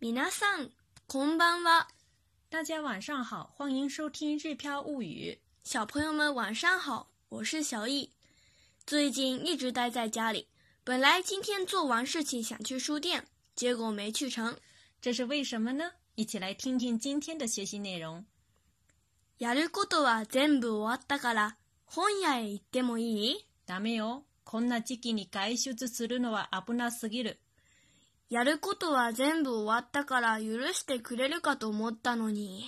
米娜桑，库邦娃，大家晚上好，欢迎收听《日飘物语》。小朋友们晚上好，我是小易。最近一直待在家里，本来今天做完事情想去书店，结果没去成，这是为什么呢？一起来听听今天的学习内容。やることは全部終わったから、本屋へ行ってもいい？ダメよ。こんな時期に外出するのは危なすぎる。やることは全部終わったから許してくれるかと思ったのに。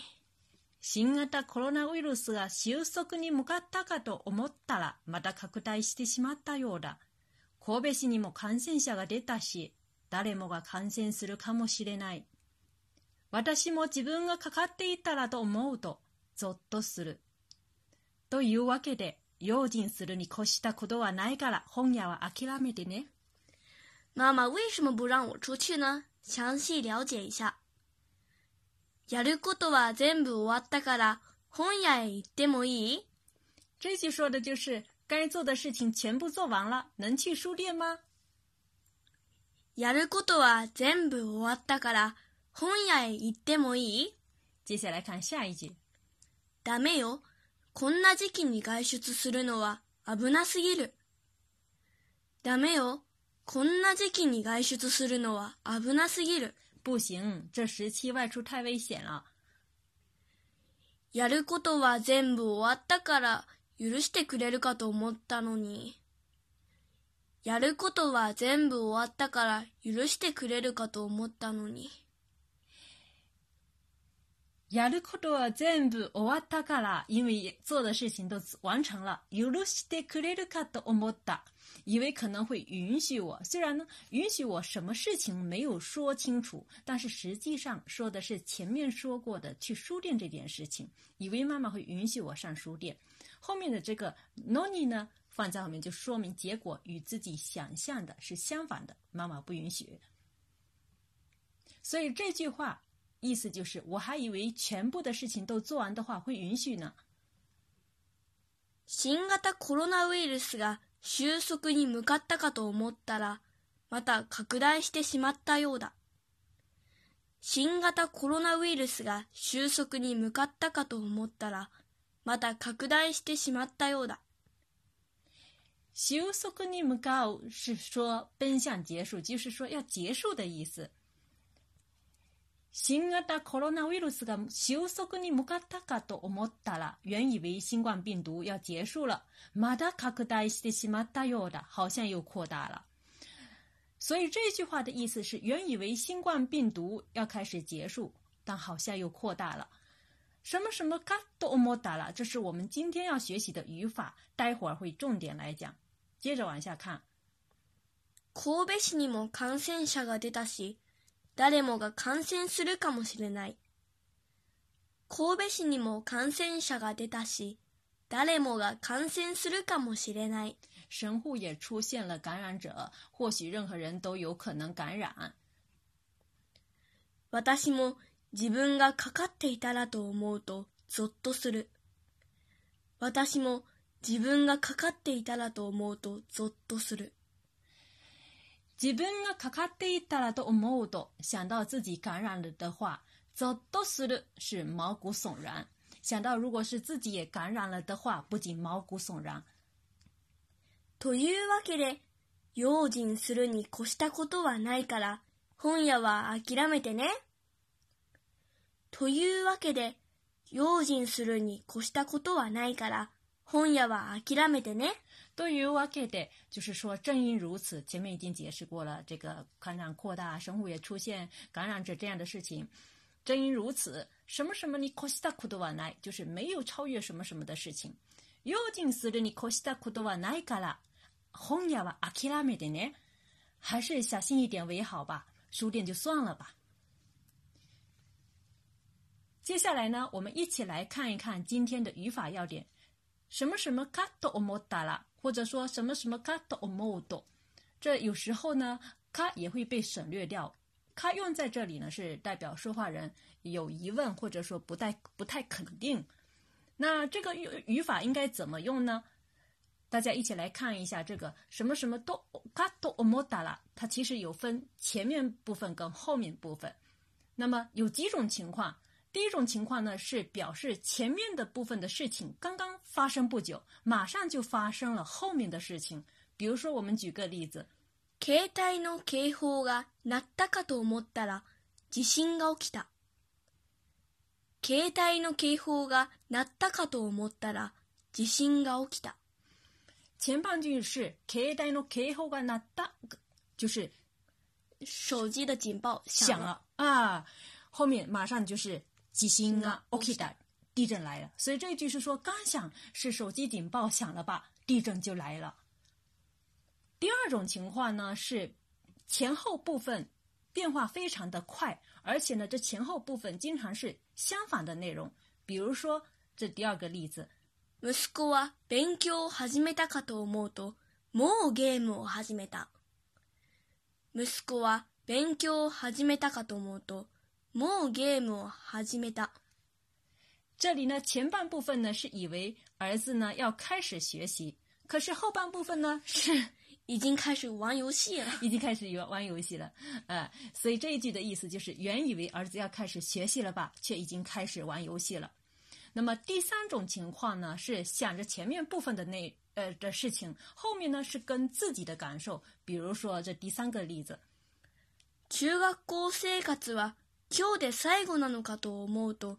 新型コロナウイルスが収束に向かったかと思ったらまた拡大してしまったようだ。神戸市にも感染者が出たし、誰もが感染するかもしれない。私も自分がかかっていたらと思うと、ぞっとする。というわけで、用心するに越したことはないから本屋は諦めてね。妈妈为什么不让我出去呢？详细了解一下。やることは全部終わったから、本屋へでもいい。这句说的就是该做的事情全部做完了，能去书店吗？やることは全部終わったから、本屋へ行ってもいい。接下来看下一句。だめよ。こんな時期に外出するのは危なすぎる。だめよ。こんな時期に外出するのは危なすぎる。不行，这时期外出太危险了。やることは全部終わったから許してくれるかと思ったのに。やることは全部終わったから許してくれるかと思ったのに。亚鲁克多全部奥瓦塔卡拉，因为做的事情都完成了。尤鲁西特克雷鲁卡的奥莫达，以为可能会允许我，虽然呢，允许我什么事情没有说清楚，但是实际上说的是前面说过的去书店这件事情。以为妈妈会允许我上书店，后面的这个 “no ni” 呢放在后面，就说明结果与自己想象的是相反的，妈妈不允许。所以这句话。意思就是，我还以为全部的事情都做完的话会允许呢。新型コロナウイルスが収束に向かったかと思ったら、また拡大してしまったようだ。新型コロナウイルスが収束に向かったかと思ったら、また拡大してしまったようだ。収束に向かう是说奔向结束，就是说要结束的意思。新型コロナウイルスが収束に向かったかと思ったら、原以为新冠病毒要结束了，まだ拡大してしまったようだ，好像又扩大了。所以这句话的意思是，原以为新冠病毒要开始结束，但好像又扩大了。什么什么嘎都莫达了，这是我们今天要学习的语法，待会儿会重点来讲。接着往下看，神戸市にも感染者が出たし。誰もが感染するかもしれない。神戸市にも感染者が出たし、誰もが感染するかもしれない。神户也出现了感染者，或许任何人都有可能感染。私も自分がかかっていたらと思うとゾッとする。私も自分がかかっていたらと思うとゾッとする。自分がかかっていたらと思うと、想到自己感染了的话，ッとする、是毛骨悚然。想到如果是自己也感染了的话，不仅毛骨悚然。というわけで、用心するに越したことはないから、本屋は諦めてね。というわけで、用心するに越したことはないから、对于わけで、就是说，正因如此，前面已经解释过了，这个感染扩大，生物也出现感染者这样的事情。正因如此，什么什么的，可たこ苦はない、就是没有超越什么什么的事情。又尽するに可した苦とはないから、本哇，阿諦拉て的呢，还是小心一点为好吧，输点就算了吧。接下来呢，我们一起来看一看今天的语法要点。什么什么卡多欧摩达拉，或者说什么什么卡多欧摩多，这有时候呢，卡也会被省略掉。卡用在这里呢，是代表说话人有疑问，或者说不太不太肯定。那这个语语法应该怎么用呢？大家一起来看一下这个什么什么都卡多欧摩达拉，它其实有分前面部分跟后面部分。那么有几种情况，第一种情况呢，是表示前面的部分的事情刚刚。发生不久，马上就发生了后面的事情。比如说，我们举个例子：，，携帯の警報が鳴ったかと思ったら、地震が起きた。携帯の警報が鳴ったかと思ったら、地震が起きた。前半句是携帯の警報が鳴った，就是手机的警报响了啊。后面马上就是地震が起的。地震来了，所以这一句是说刚响是手机警报响了吧，地震就来了。第二种情况呢是前后部分变化非常的快，而且呢这前后部分经常是相反的内容。比如说这第二个例子，息子は勉強を始めたかと思うと、もうゲームを始めた。息子は勉強を始めたかと思うと、もうゲームを始めた。这里呢，前半部分呢是以为儿子呢要开始学习，可是后半部分呢是已经开始玩游戏了，已经开始玩玩游戏了，呃，所以这一句的意思就是原以为儿子要开始学习了吧，却已经开始玩游戏了。那么第三种情况呢，是想着前面部分的那呃的事情，后面呢是跟自己的感受，比如说这第三个例子，中学校生活は今日最後なのかと思うと。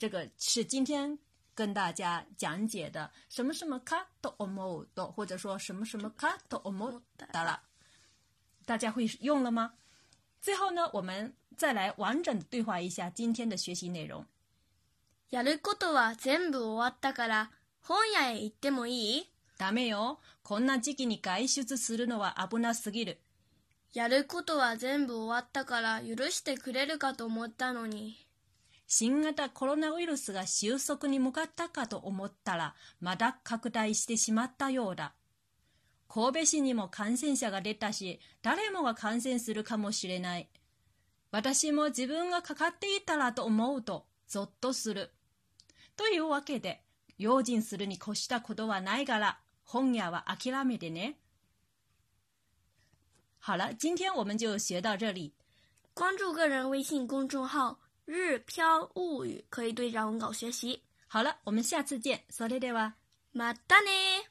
这个是今天跟大家讲解的什么什么卡と思うと，或者说什么什么卡と思ら，大家会用了吗？最后呢，我们再来完整的对话一下今天的学习内容。やることは全部終わったから本屋へ行ってもいい？ダメよ。こんな時期に外出するのは危なすぎる。やることは全部終わったから許してくれるかと思ったのに。新型コロナウイルスが収束に向かったかと思ったら、まだ拡大してしまったようだ。神戸市にも感染者が出たし、誰もが感染するかもしれない。私も自分がかかっていたらと思うと、ぞっとする。というわけで、用心するに越したことはないから、本屋は諦めてね。好了，今天我们就学到这里。关注个人微信公众号日飘物语可以对照文稿学习。好了，我们下次见 s o では，d a ね。达尼。